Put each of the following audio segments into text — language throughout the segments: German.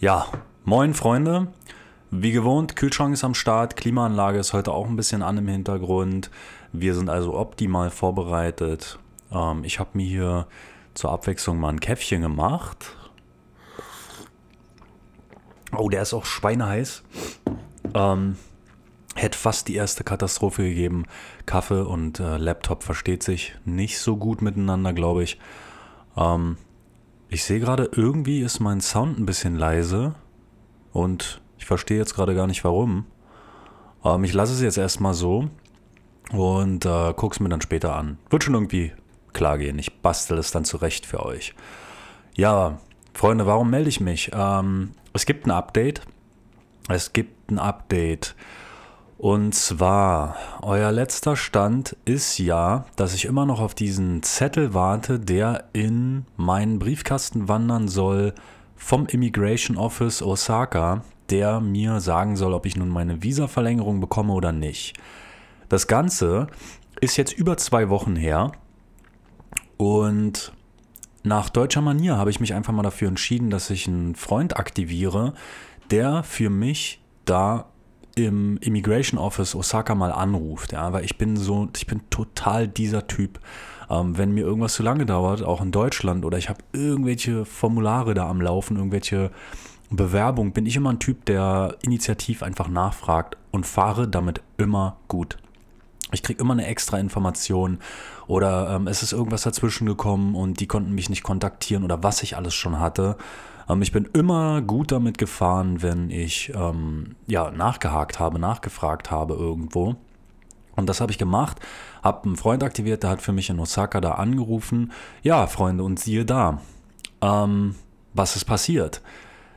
Ja, moin Freunde. Wie gewohnt, Kühlschrank ist am Start, Klimaanlage ist heute auch ein bisschen an im Hintergrund. Wir sind also optimal vorbereitet. Ähm, ich habe mir hier zur Abwechslung mal ein Käffchen gemacht. Oh, der ist auch schweineheiß. Ähm, hätte fast die erste Katastrophe gegeben. Kaffee und äh, Laptop versteht sich nicht so gut miteinander, glaube ich. Ähm, ich sehe gerade, irgendwie ist mein Sound ein bisschen leise und ich verstehe jetzt gerade gar nicht warum. Ähm, ich lasse es jetzt erstmal so und äh, gucke es mir dann später an. Wird schon irgendwie klar gehen. Ich bastel es dann zurecht für euch. Ja, Freunde, warum melde ich mich? Ähm, es gibt ein Update. Es gibt ein Update. Und zwar, euer letzter Stand ist ja, dass ich immer noch auf diesen Zettel warte, der in meinen Briefkasten wandern soll vom Immigration Office Osaka, der mir sagen soll, ob ich nun meine Visa-Verlängerung bekomme oder nicht. Das Ganze ist jetzt über zwei Wochen her und nach deutscher Manier habe ich mich einfach mal dafür entschieden, dass ich einen Freund aktiviere, der für mich da im Immigration Office Osaka mal anruft, ja, weil ich bin so, ich bin total dieser Typ. Ähm, wenn mir irgendwas zu lange dauert, auch in Deutschland, oder ich habe irgendwelche Formulare da am Laufen, irgendwelche Bewerbungen, bin ich immer ein Typ, der initiativ einfach nachfragt und fahre damit immer gut. Ich kriege immer eine extra Information oder ähm, es ist irgendwas dazwischen gekommen und die konnten mich nicht kontaktieren oder was ich alles schon hatte. Ähm, ich bin immer gut damit gefahren, wenn ich ähm, ja, nachgehakt habe, nachgefragt habe irgendwo. Und das habe ich gemacht, habe einen Freund aktiviert, der hat für mich in Osaka da angerufen. Ja, Freunde, und siehe da, ähm, was ist passiert?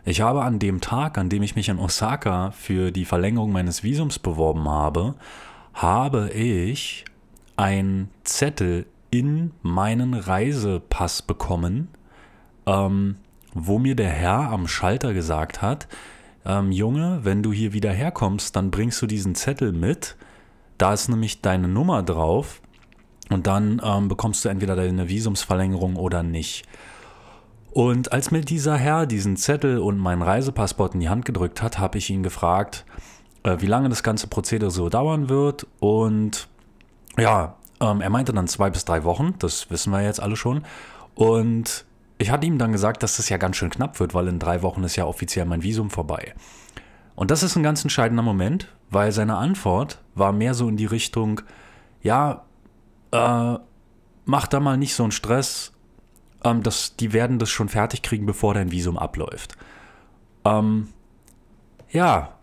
Ich habe an dem Tag, an dem ich mich in Osaka für die Verlängerung meines Visums beworben habe, habe ich ein Zettel in meinen Reisepass bekommen, ähm, wo mir der Herr am Schalter gesagt hat, ähm, Junge, wenn du hier wieder herkommst, dann bringst du diesen Zettel mit. Da ist nämlich deine Nummer drauf und dann ähm, bekommst du entweder deine Visumsverlängerung oder nicht. Und als mir dieser Herr diesen Zettel und meinen Reisepassport in die Hand gedrückt hat, habe ich ihn gefragt, äh, wie lange das ganze Prozedere so dauern wird. Und ja, ähm, er meinte dann zwei bis drei Wochen, das wissen wir jetzt alle schon. Und ich hatte ihm dann gesagt, dass das ja ganz schön knapp wird, weil in drei Wochen ist ja offiziell mein Visum vorbei. Und das ist ein ganz entscheidender Moment, weil seine Antwort war mehr so in die Richtung, ja, äh, mach da mal nicht so einen Stress, ähm, das, die werden das schon fertig kriegen, bevor dein Visum abläuft. Ähm, ja,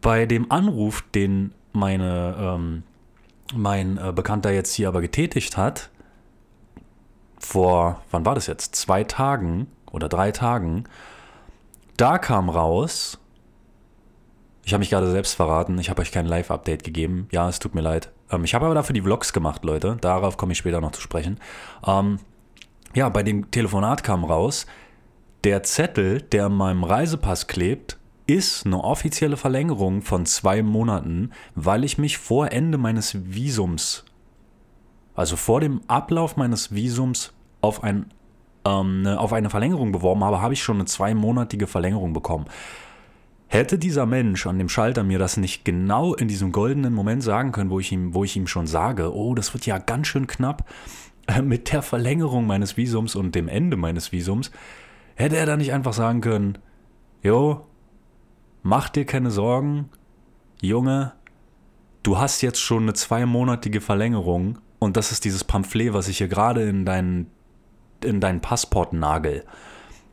bei dem Anruf, den meine, ähm, mein äh, Bekannter jetzt hier aber getätigt hat, vor, wann war das jetzt? Zwei Tagen oder drei Tagen, da kam raus, ich habe mich gerade selbst verraten, ich habe euch kein Live-Update gegeben. Ja, es tut mir leid. Ähm, ich habe aber dafür die Vlogs gemacht, Leute. Darauf komme ich später noch zu sprechen. Ähm, ja, bei dem Telefonat kam raus, der Zettel, der an meinem Reisepass klebt, ist eine offizielle Verlängerung von zwei Monaten, weil ich mich vor Ende meines Visums also vor dem Ablauf meines Visums auf, ein, ähm, ne, auf eine Verlängerung beworben habe, habe ich schon eine zweimonatige Verlängerung bekommen. Hätte dieser Mensch an dem Schalter mir das nicht genau in diesem goldenen Moment sagen können, wo ich ihm, wo ich ihm schon sage, oh, das wird ja ganz schön knapp äh, mit der Verlängerung meines Visums und dem Ende meines Visums, hätte er da nicht einfach sagen können, jo, mach dir keine Sorgen, Junge, du hast jetzt schon eine zweimonatige Verlängerung und das ist dieses Pamphlet, was ich hier gerade in deinen, in deinen Passport nagel.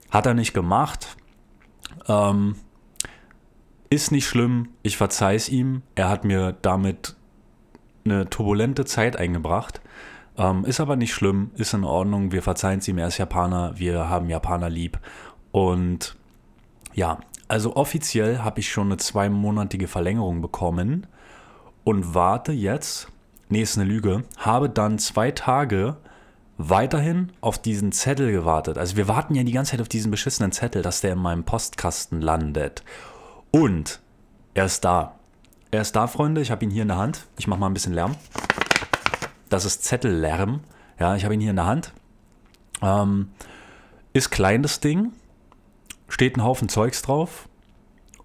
Hat er nicht gemacht. Ähm, ist nicht schlimm, ich verzeih es ihm. Er hat mir damit eine turbulente Zeit eingebracht. Ähm, ist aber nicht schlimm, ist in Ordnung. Wir verzeihen es ihm, er ist Japaner, wir haben Japaner lieb. Und ja, also offiziell habe ich schon eine zweimonatige Verlängerung bekommen und warte jetzt nee, ist eine Lüge, habe dann zwei Tage weiterhin auf diesen Zettel gewartet. Also wir warten ja die ganze Zeit auf diesen beschissenen Zettel, dass der in meinem Postkasten landet. Und er ist da. Er ist da, Freunde. Ich habe ihn hier in der Hand. Ich mache mal ein bisschen Lärm. Das ist Zettellärm. Ja, ich habe ihn hier in der Hand. Ähm, ist klein das Ding. steht ein Haufen Zeugs drauf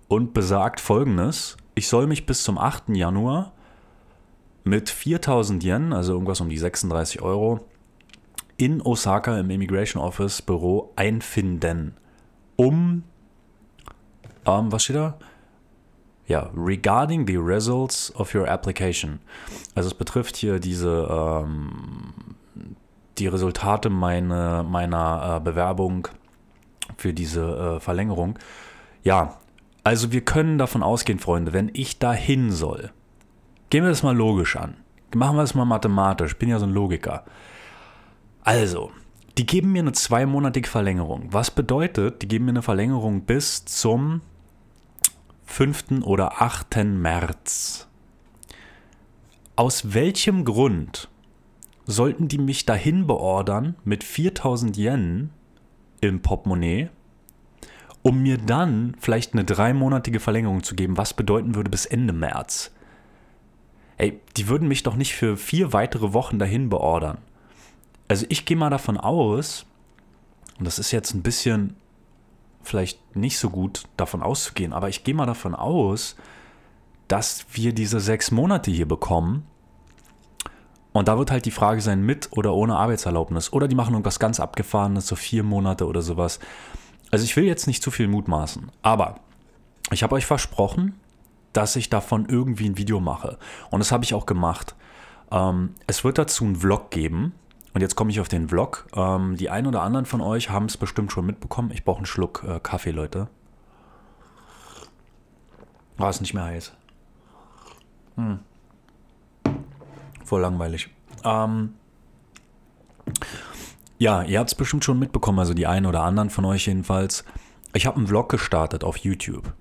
und besagt folgendes: Ich soll mich bis zum 8. Januar mit 4000 Yen, also irgendwas um die 36 Euro, in Osaka im Immigration Office Büro einfinden, um, ähm, was steht da? Ja, regarding the results of your application. Also es betrifft hier diese, ähm, die Resultate meine, meiner äh, Bewerbung für diese äh, Verlängerung. Ja, also wir können davon ausgehen, Freunde, wenn ich da hin soll, gehen wir das mal logisch an. Machen wir das mal mathematisch. Ich bin ja so ein Logiker. Also, die geben mir eine zweimonatige Verlängerung. Was bedeutet, die geben mir eine Verlängerung bis zum 5. oder 8. März. Aus welchem Grund sollten die mich dahin beordern mit 4000 Yen im Portemonnaie, um mir dann vielleicht eine dreimonatige Verlängerung zu geben, was bedeuten würde bis Ende März? Ey, die würden mich doch nicht für vier weitere Wochen dahin beordern. Also ich gehe mal davon aus, und das ist jetzt ein bisschen vielleicht nicht so gut davon auszugehen, aber ich gehe mal davon aus, dass wir diese sechs Monate hier bekommen. Und da wird halt die Frage sein, mit oder ohne Arbeitserlaubnis. Oder die machen irgendwas ganz Abgefahrenes, so vier Monate oder sowas. Also ich will jetzt nicht zu viel mutmaßen, aber ich habe euch versprochen, dass ich davon irgendwie ein Video mache. Und das habe ich auch gemacht. Ähm, es wird dazu einen Vlog geben. Und jetzt komme ich auf den Vlog. Ähm, die einen oder anderen von euch haben es bestimmt schon mitbekommen. Ich brauche einen Schluck äh, Kaffee, Leute. War oh, es nicht mehr heiß. Hm. Voll langweilig. Ähm, ja, ihr habt es bestimmt schon mitbekommen, also die einen oder anderen von euch jedenfalls. Ich habe einen Vlog gestartet auf YouTube.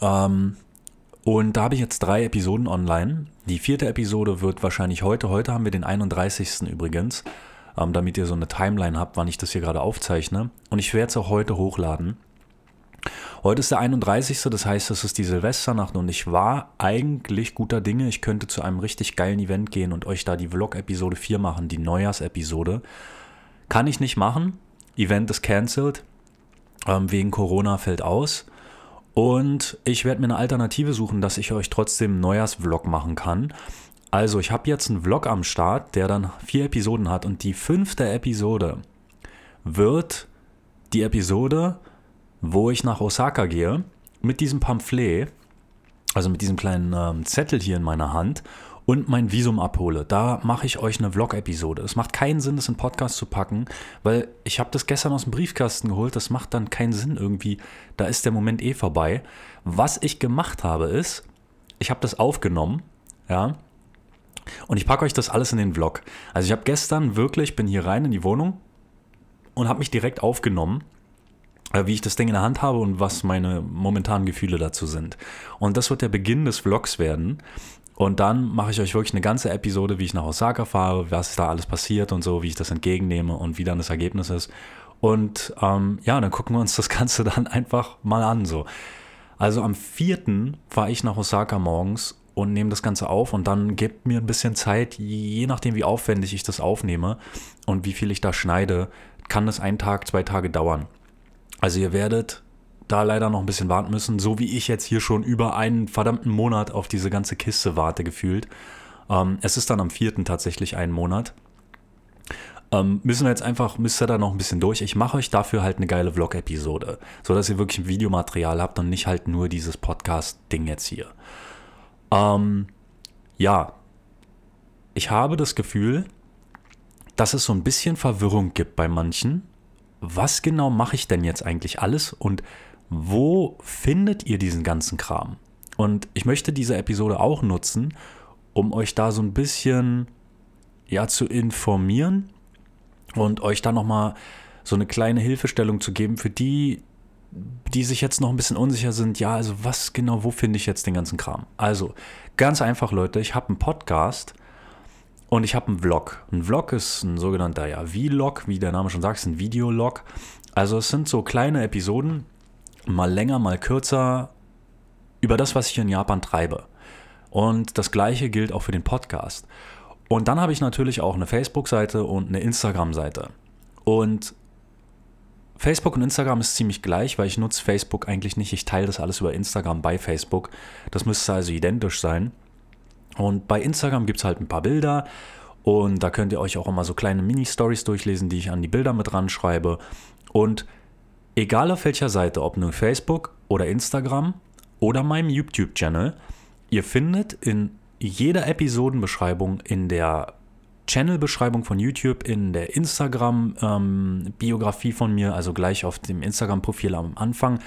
Ähm, und da habe ich jetzt drei Episoden online. Die vierte Episode wird wahrscheinlich heute. Heute haben wir den 31. übrigens, ähm, damit ihr so eine Timeline habt, wann ich das hier gerade aufzeichne. Und ich werde es auch heute hochladen. Heute ist der 31. Das heißt, es ist die Silvesternacht und ich war eigentlich guter Dinge. Ich könnte zu einem richtig geilen Event gehen und euch da die Vlog-Episode 4 machen, die Neujahrsepisode. Kann ich nicht machen. Event ist cancelled. Ähm, wegen Corona fällt aus. Und ich werde mir eine Alternative suchen, dass ich euch trotzdem einen Neujahrsvlog machen kann. Also, ich habe jetzt einen Vlog am Start, der dann vier Episoden hat. Und die fünfte Episode wird die Episode, wo ich nach Osaka gehe, mit diesem Pamphlet, also mit diesem kleinen ähm, Zettel hier in meiner Hand und mein Visum abhole. Da mache ich euch eine Vlog-Episode. Es macht keinen Sinn, das in Podcast zu packen, weil ich habe das gestern aus dem Briefkasten geholt. Das macht dann keinen Sinn irgendwie. Da ist der Moment eh vorbei. Was ich gemacht habe ist, ich habe das aufgenommen, ja, und ich packe euch das alles in den Vlog. Also ich habe gestern wirklich, bin hier rein in die Wohnung und habe mich direkt aufgenommen äh, wie ich das Ding in der Hand habe und was meine momentanen Gefühle dazu sind. Und das wird der Beginn des Vlogs werden. Und dann mache ich euch wirklich eine ganze Episode, wie ich nach Osaka fahre, was da alles passiert und so, wie ich das entgegennehme und wie dann das Ergebnis ist. Und ähm, ja, dann gucken wir uns das Ganze dann einfach mal an. So. Also am 4. fahre ich nach Osaka morgens und nehme das Ganze auf und dann gebt mir ein bisschen Zeit, je nachdem wie aufwendig ich das aufnehme und wie viel ich da schneide, kann das ein Tag, zwei Tage dauern. Also ihr werdet da leider noch ein bisschen warten müssen, so wie ich jetzt hier schon über einen verdammten Monat auf diese ganze Kiste warte gefühlt. Ähm, es ist dann am vierten tatsächlich ein Monat. Ähm, müssen wir jetzt einfach, müsst ihr da noch ein bisschen durch. Ich mache euch dafür halt eine geile Vlog-Episode, sodass ihr wirklich ein Videomaterial habt und nicht halt nur dieses Podcast-Ding jetzt hier. Ähm, ja, ich habe das Gefühl, dass es so ein bisschen Verwirrung gibt bei manchen. Was genau mache ich denn jetzt eigentlich alles und wo findet ihr diesen ganzen Kram? Und ich möchte diese Episode auch nutzen, um euch da so ein bisschen ja zu informieren und euch da nochmal so eine kleine Hilfestellung zu geben für die, die sich jetzt noch ein bisschen unsicher sind. Ja, also was genau, wo finde ich jetzt den ganzen Kram? Also ganz einfach, Leute, ich habe einen Podcast und ich habe einen Vlog. Ein Vlog ist ein sogenannter ja, Vlog, wie der Name schon sagt, ist ein Videolog. Also es sind so kleine Episoden, mal länger, mal kürzer, über das, was ich in Japan treibe. Und das gleiche gilt auch für den Podcast. Und dann habe ich natürlich auch eine Facebook-Seite und eine Instagram-Seite. Und Facebook und Instagram ist ziemlich gleich, weil ich nutze Facebook eigentlich nicht. Ich teile das alles über Instagram bei Facebook. Das müsste also identisch sein. Und bei Instagram gibt es halt ein paar Bilder und da könnt ihr euch auch immer so kleine Mini-Stories durchlesen, die ich an die Bilder mit ranschreibe. Und egal auf welcher Seite, ob nun Facebook oder Instagram oder meinem YouTube-Channel, ihr findet in jeder Episodenbeschreibung in der Channel-Beschreibung von YouTube, in der Instagram-Biografie ähm, von mir, also gleich auf dem Instagram-Profil am Anfang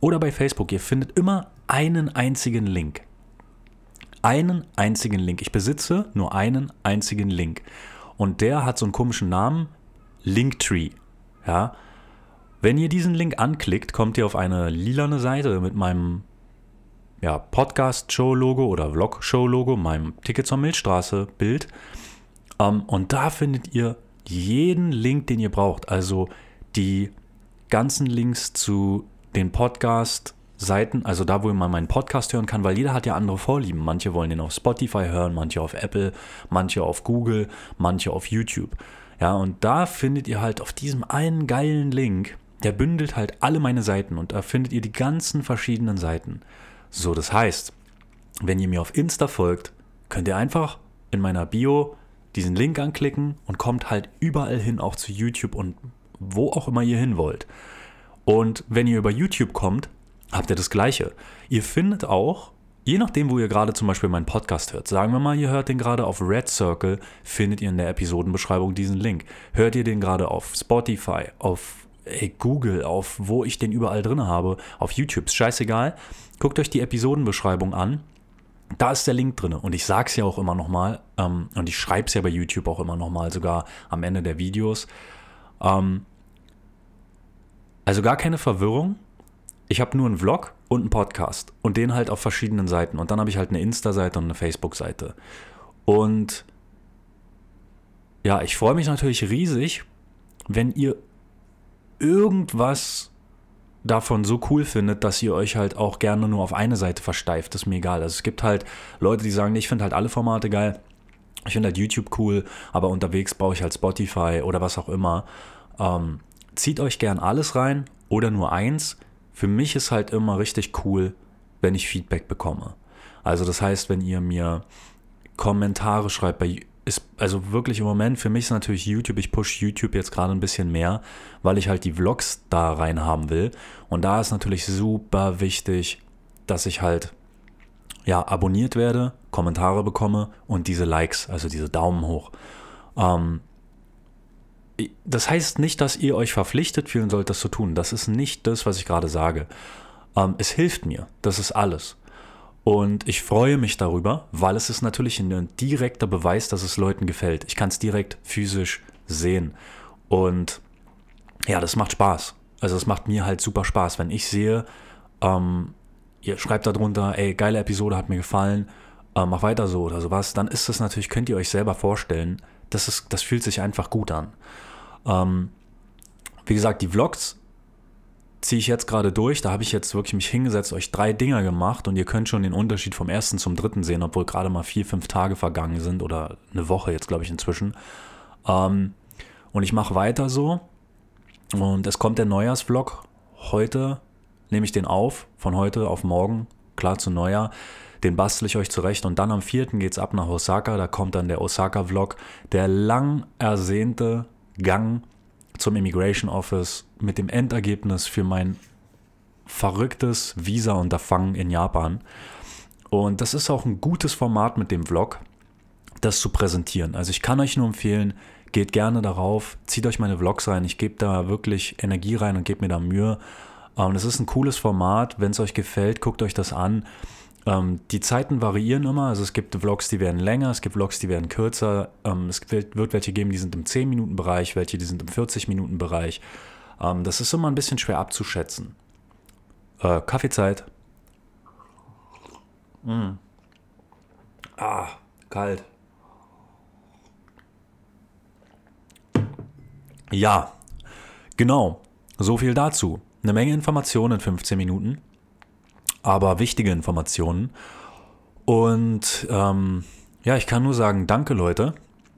oder bei Facebook. Ihr findet immer einen einzigen Link. Einen einzigen Link. Ich besitze nur einen einzigen Link. Und der hat so einen komischen Namen, Linktree. Ja. Wenn ihr diesen Link anklickt, kommt ihr auf eine lilane Seite mit meinem ja, Podcast-Show-Logo oder Vlog-Show-Logo, meinem Ticket zur Milchstraße-Bild. Ähm, und da findet ihr jeden Link, den ihr braucht. Also die ganzen Links zu den Podcast-Seiten, also da, wo man meinen Podcast hören kann, weil jeder hat ja andere Vorlieben. Manche wollen den auf Spotify hören, manche auf Apple, manche auf Google, manche auf YouTube. Ja, und da findet ihr halt auf diesem einen geilen Link, der bündelt halt alle meine Seiten und da findet ihr die ganzen verschiedenen Seiten. So, das heißt, wenn ihr mir auf Insta folgt, könnt ihr einfach in meiner Bio diesen Link anklicken und kommt halt überall hin, auch zu YouTube und wo auch immer ihr hin wollt. Und wenn ihr über YouTube kommt, habt ihr das gleiche. Ihr findet auch, je nachdem, wo ihr gerade zum Beispiel meinen Podcast hört, sagen wir mal, ihr hört den gerade auf Red Circle, findet ihr in der Episodenbeschreibung diesen Link. Hört ihr den gerade auf Spotify, auf ey, Google, auf wo ich den überall drin habe, auf YouTube, ist scheißegal. Guckt euch die Episodenbeschreibung an da ist der Link drin. Und ich sage es ja auch immer nochmal, ähm, und ich schreibe es ja bei YouTube auch immer nochmal, sogar am Ende der Videos. Ähm, also gar keine Verwirrung. Ich habe nur einen Vlog und einen Podcast und den halt auf verschiedenen Seiten. Und dann habe ich halt eine Insta-Seite und eine Facebook-Seite. Und ja, ich freue mich natürlich riesig, wenn ihr irgendwas davon so cool findet, dass ihr euch halt auch gerne nur auf eine Seite versteift, ist mir egal. Also es gibt halt Leute, die sagen, ich finde halt alle Formate geil. Ich finde halt YouTube cool, aber unterwegs brauche ich halt Spotify oder was auch immer. Ähm, zieht euch gern alles rein oder nur eins. Für mich ist halt immer richtig cool, wenn ich Feedback bekomme. Also das heißt, wenn ihr mir Kommentare schreibt bei ist also wirklich im Moment für mich ist natürlich YouTube, ich push YouTube jetzt gerade ein bisschen mehr, weil ich halt die Vlogs da rein haben will. Und da ist natürlich super wichtig, dass ich halt ja abonniert werde, Kommentare bekomme und diese Likes, also diese Daumen hoch. Ähm, das heißt nicht, dass ihr euch verpflichtet fühlen sollt, das zu tun. Das ist nicht das, was ich gerade sage. Ähm, es hilft mir. Das ist alles. Und ich freue mich darüber, weil es ist natürlich ein direkter Beweis, dass es Leuten gefällt. Ich kann es direkt physisch sehen. Und ja, das macht Spaß. Also es macht mir halt super Spaß, wenn ich sehe, ähm, ihr schreibt darunter, ey, geile Episode, hat mir gefallen, äh, mach weiter so oder sowas, dann ist das natürlich, könnt ihr euch selber vorstellen, das, ist, das fühlt sich einfach gut an. Ähm, wie gesagt, die Vlogs ziehe ich jetzt gerade durch. Da habe ich jetzt wirklich mich hingesetzt, euch drei Dinger gemacht und ihr könnt schon den Unterschied vom ersten zum dritten sehen, obwohl gerade mal vier, fünf Tage vergangen sind oder eine Woche jetzt, glaube ich, inzwischen. Ähm, und ich mache weiter so. Und es kommt der Neujahrsvlog. Heute nehme ich den auf, von heute auf morgen, klar zu Neujahr. Den bastel ich euch zurecht. Und dann am 4. geht es ab nach Osaka. Da kommt dann der Osaka-Vlog. Der lang ersehnte Gang zum Immigration Office mit dem Endergebnis für mein verrücktes Visa-Unterfangen in Japan. Und das ist auch ein gutes Format mit dem Vlog, das zu präsentieren. Also ich kann euch nur empfehlen, geht gerne darauf, zieht euch meine Vlogs rein. Ich gebe da wirklich Energie rein und gebe mir da Mühe. Und es ist ein cooles Format. Wenn es euch gefällt, guckt euch das an. Ähm, die Zeiten variieren immer. Also es gibt Vlogs, die werden länger, es gibt Vlogs, die werden kürzer. Ähm, es wird, welche geben, die sind im 10-Minuten-Bereich, welche, die sind im 40-Minuten-Bereich. Ähm, das ist immer ein bisschen schwer abzuschätzen. Äh, Kaffeezeit. Mm. Ah, kalt. Ja, genau. So viel dazu. Eine Menge Informationen in 15 Minuten aber wichtige Informationen. Und ähm, ja, ich kann nur sagen, danke Leute,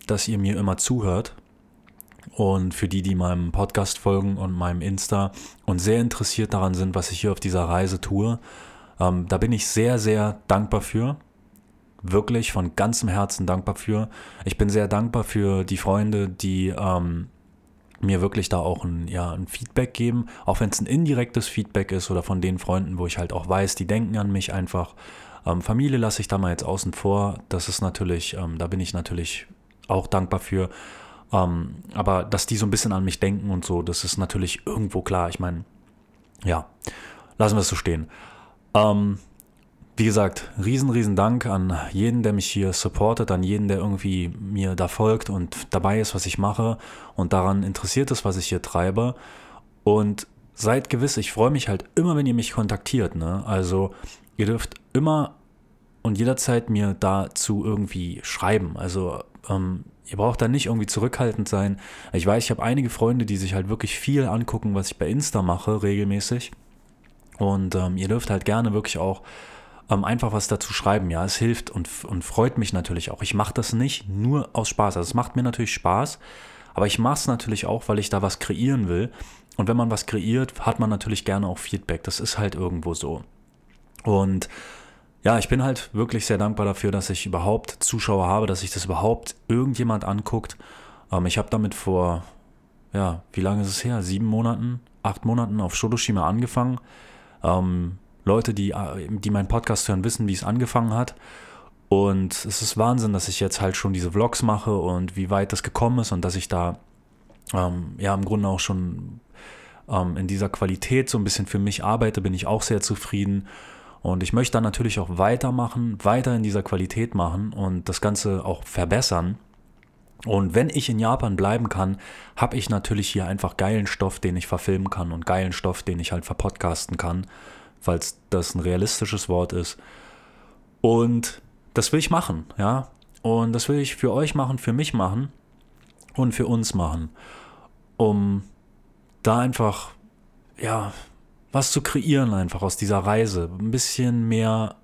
dass ihr mir immer zuhört. Und für die, die meinem Podcast folgen und meinem Insta und sehr interessiert daran sind, was ich hier auf dieser Reise tue, ähm, da bin ich sehr, sehr dankbar für. Wirklich von ganzem Herzen dankbar für. Ich bin sehr dankbar für die Freunde, die ähm, mir wirklich da auch ein, ja, ein Feedback geben, auch wenn es ein indirektes Feedback ist oder von den Freunden, wo ich halt auch weiß, die denken an mich einfach. Ähm, Familie lasse ich da mal jetzt außen vor. Das ist natürlich, ähm, da bin ich natürlich auch dankbar für. Ähm, aber dass die so ein bisschen an mich denken und so, das ist natürlich irgendwo klar. Ich meine, ja, lassen wir es so stehen. Ähm, wie gesagt, riesen, riesen Dank an jeden, der mich hier supportet, an jeden, der irgendwie mir da folgt und dabei ist, was ich mache und daran interessiert ist, was ich hier treibe. Und seid gewiss, ich freue mich halt immer, wenn ihr mich kontaktiert. Ne? Also ihr dürft immer und jederzeit mir dazu irgendwie schreiben. Also ähm, ihr braucht da nicht irgendwie zurückhaltend sein. Ich weiß, ich habe einige Freunde, die sich halt wirklich viel angucken, was ich bei Insta mache, regelmäßig. Und ähm, ihr dürft halt gerne wirklich auch ähm, einfach was dazu schreiben. Ja, es hilft und, und freut mich natürlich auch. Ich mache das nicht nur aus Spaß. Also es macht mir natürlich Spaß, aber ich mache es natürlich auch, weil ich da was kreieren will. Und wenn man was kreiert, hat man natürlich gerne auch Feedback. Das ist halt irgendwo so. Und ja, ich bin halt wirklich sehr dankbar dafür, dass ich überhaupt Zuschauer habe, dass sich das überhaupt irgendjemand anguckt. Ähm, ich habe damit vor, ja, wie lange ist es her? Sieben Monaten, acht Monaten auf Shodoshima angefangen. Ähm, Leute, die, die meinen Podcast hören, wissen, wie es angefangen hat. Und es ist Wahnsinn, dass ich jetzt halt schon diese Vlogs mache und wie weit das gekommen ist und dass ich da ähm, ja im Grunde auch schon ähm, in dieser Qualität so ein bisschen für mich arbeite, bin ich auch sehr zufrieden. Und ich möchte dann natürlich auch weitermachen, weiter in dieser Qualität machen und das Ganze auch verbessern. Und wenn ich in Japan bleiben kann, habe ich natürlich hier einfach geilen Stoff, den ich verfilmen kann und geilen Stoff, den ich halt verpodcasten kann falls das ein realistisches Wort ist. Und das will ich machen, ja. Und das will ich für euch machen, für mich machen und für uns machen, um da einfach, ja, was zu kreieren einfach aus dieser Reise. Ein bisschen mehr.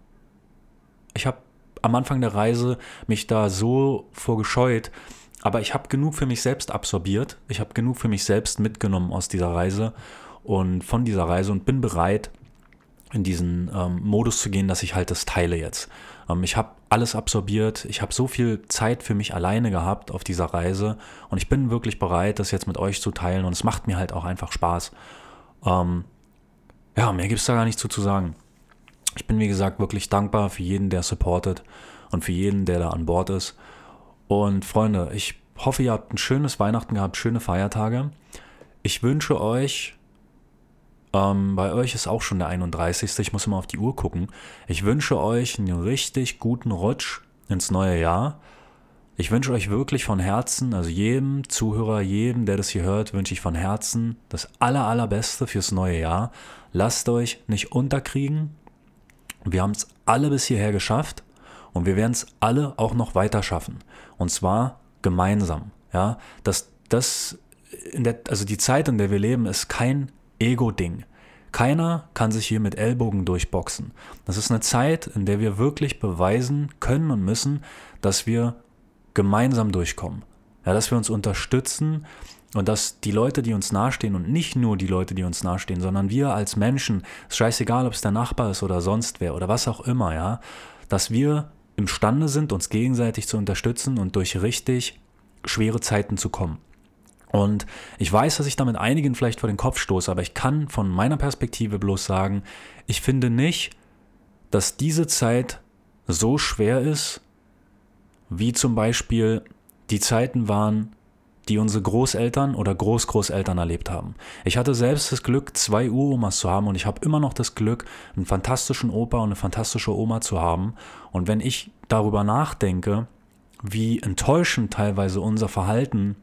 Ich habe am Anfang der Reise mich da so vorgescheut, aber ich habe genug für mich selbst absorbiert. Ich habe genug für mich selbst mitgenommen aus dieser Reise und von dieser Reise und bin bereit, in diesen ähm, Modus zu gehen, dass ich halt das teile jetzt. Ähm, ich habe alles absorbiert, ich habe so viel Zeit für mich alleine gehabt auf dieser Reise und ich bin wirklich bereit, das jetzt mit euch zu teilen und es macht mir halt auch einfach Spaß. Ähm, ja, mehr gibt es da gar nicht zu, zu sagen. Ich bin, wie gesagt, wirklich dankbar für jeden, der supportet und für jeden, der da an Bord ist. Und Freunde, ich hoffe, ihr habt ein schönes Weihnachten gehabt, schöne Feiertage. Ich wünsche euch ähm, bei euch ist auch schon der 31. Ich muss immer auf die Uhr gucken. Ich wünsche euch einen richtig guten Rutsch ins neue Jahr. Ich wünsche euch wirklich von Herzen, also jedem Zuhörer, jedem, der das hier hört, wünsche ich von Herzen das aller, allerbeste fürs neue Jahr. Lasst euch nicht unterkriegen. Wir haben es alle bis hierher geschafft und wir werden es alle auch noch weiter schaffen. Und zwar gemeinsam. Ja, das, das in der, also die Zeit, in der wir leben, ist kein Ego-Ding. Keiner kann sich hier mit Ellbogen durchboxen. Das ist eine Zeit, in der wir wirklich beweisen können und müssen, dass wir gemeinsam durchkommen. Ja, dass wir uns unterstützen und dass die Leute, die uns nahestehen und nicht nur die Leute, die uns nahestehen, sondern wir als Menschen, ist scheißegal, ob es der Nachbar ist oder sonst wer oder was auch immer, ja, dass wir imstande sind, uns gegenseitig zu unterstützen und durch richtig schwere Zeiten zu kommen. Und ich weiß, dass ich damit einigen vielleicht vor den Kopf stoße, aber ich kann von meiner Perspektive bloß sagen, ich finde nicht, dass diese Zeit so schwer ist, wie zum Beispiel die Zeiten waren, die unsere Großeltern oder Großgroßeltern erlebt haben. Ich hatte selbst das Glück, zwei Uromas zu haben und ich habe immer noch das Glück, einen fantastischen Opa und eine fantastische Oma zu haben. Und wenn ich darüber nachdenke, wie enttäuschend teilweise unser Verhalten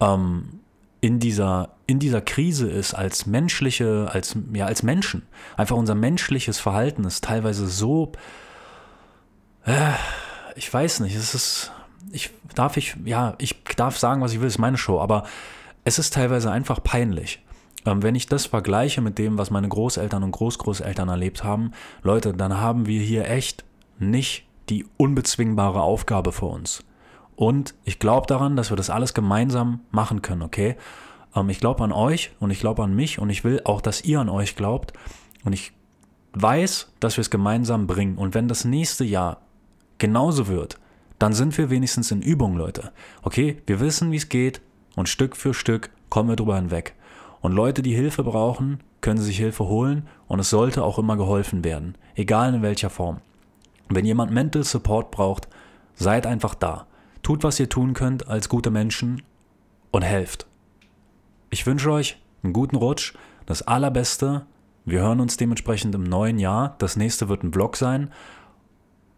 ähm, in dieser, in dieser Krise ist als menschliche, als, ja, als Menschen. Einfach unser menschliches Verhalten ist teilweise so, äh, ich weiß nicht, es ist, ich darf ich, ja, ich darf sagen, was ich will, ist meine Show, aber es ist teilweise einfach peinlich. Ähm, wenn ich das vergleiche mit dem, was meine Großeltern und Großgroßeltern erlebt haben, Leute, dann haben wir hier echt nicht die unbezwingbare Aufgabe vor uns Und ich glaube daran, dass wir das alles gemeinsam machen können, okay? Ähm, ich glaube an euch und ich glaube an mich und ich will auch, dass ihr an euch glaubt. Und ich weiß, dass wir es gemeinsam bringen. Und wenn das nächste Jahr genauso wird, dann sind wir wenigstens in Übung, Leute. Okay, wir wissen, wie es geht und Stück für Stück kommen wir drüber hinweg. Und Leute, die Hilfe brauchen, können sich Hilfe holen und es sollte auch immer geholfen werden, egal in welcher Form. Wenn jemand Mental Support braucht, seid einfach da. Tut, was ihr tun könnt als gute Menschen und helft. Ich wünsche euch einen guten Rutsch, das Allerbeste. Wir hören uns dementsprechend im neuen Jahr. Das nächste wird ein Blog sein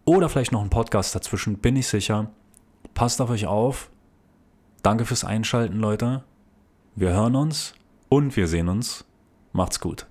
oder vielleicht noch ein Podcast dazwischen, bin ich sicher. Passt auf euch auf. Danke fürs Einschalten, Leute. Wir hören uns und wir sehen uns. Macht's gut.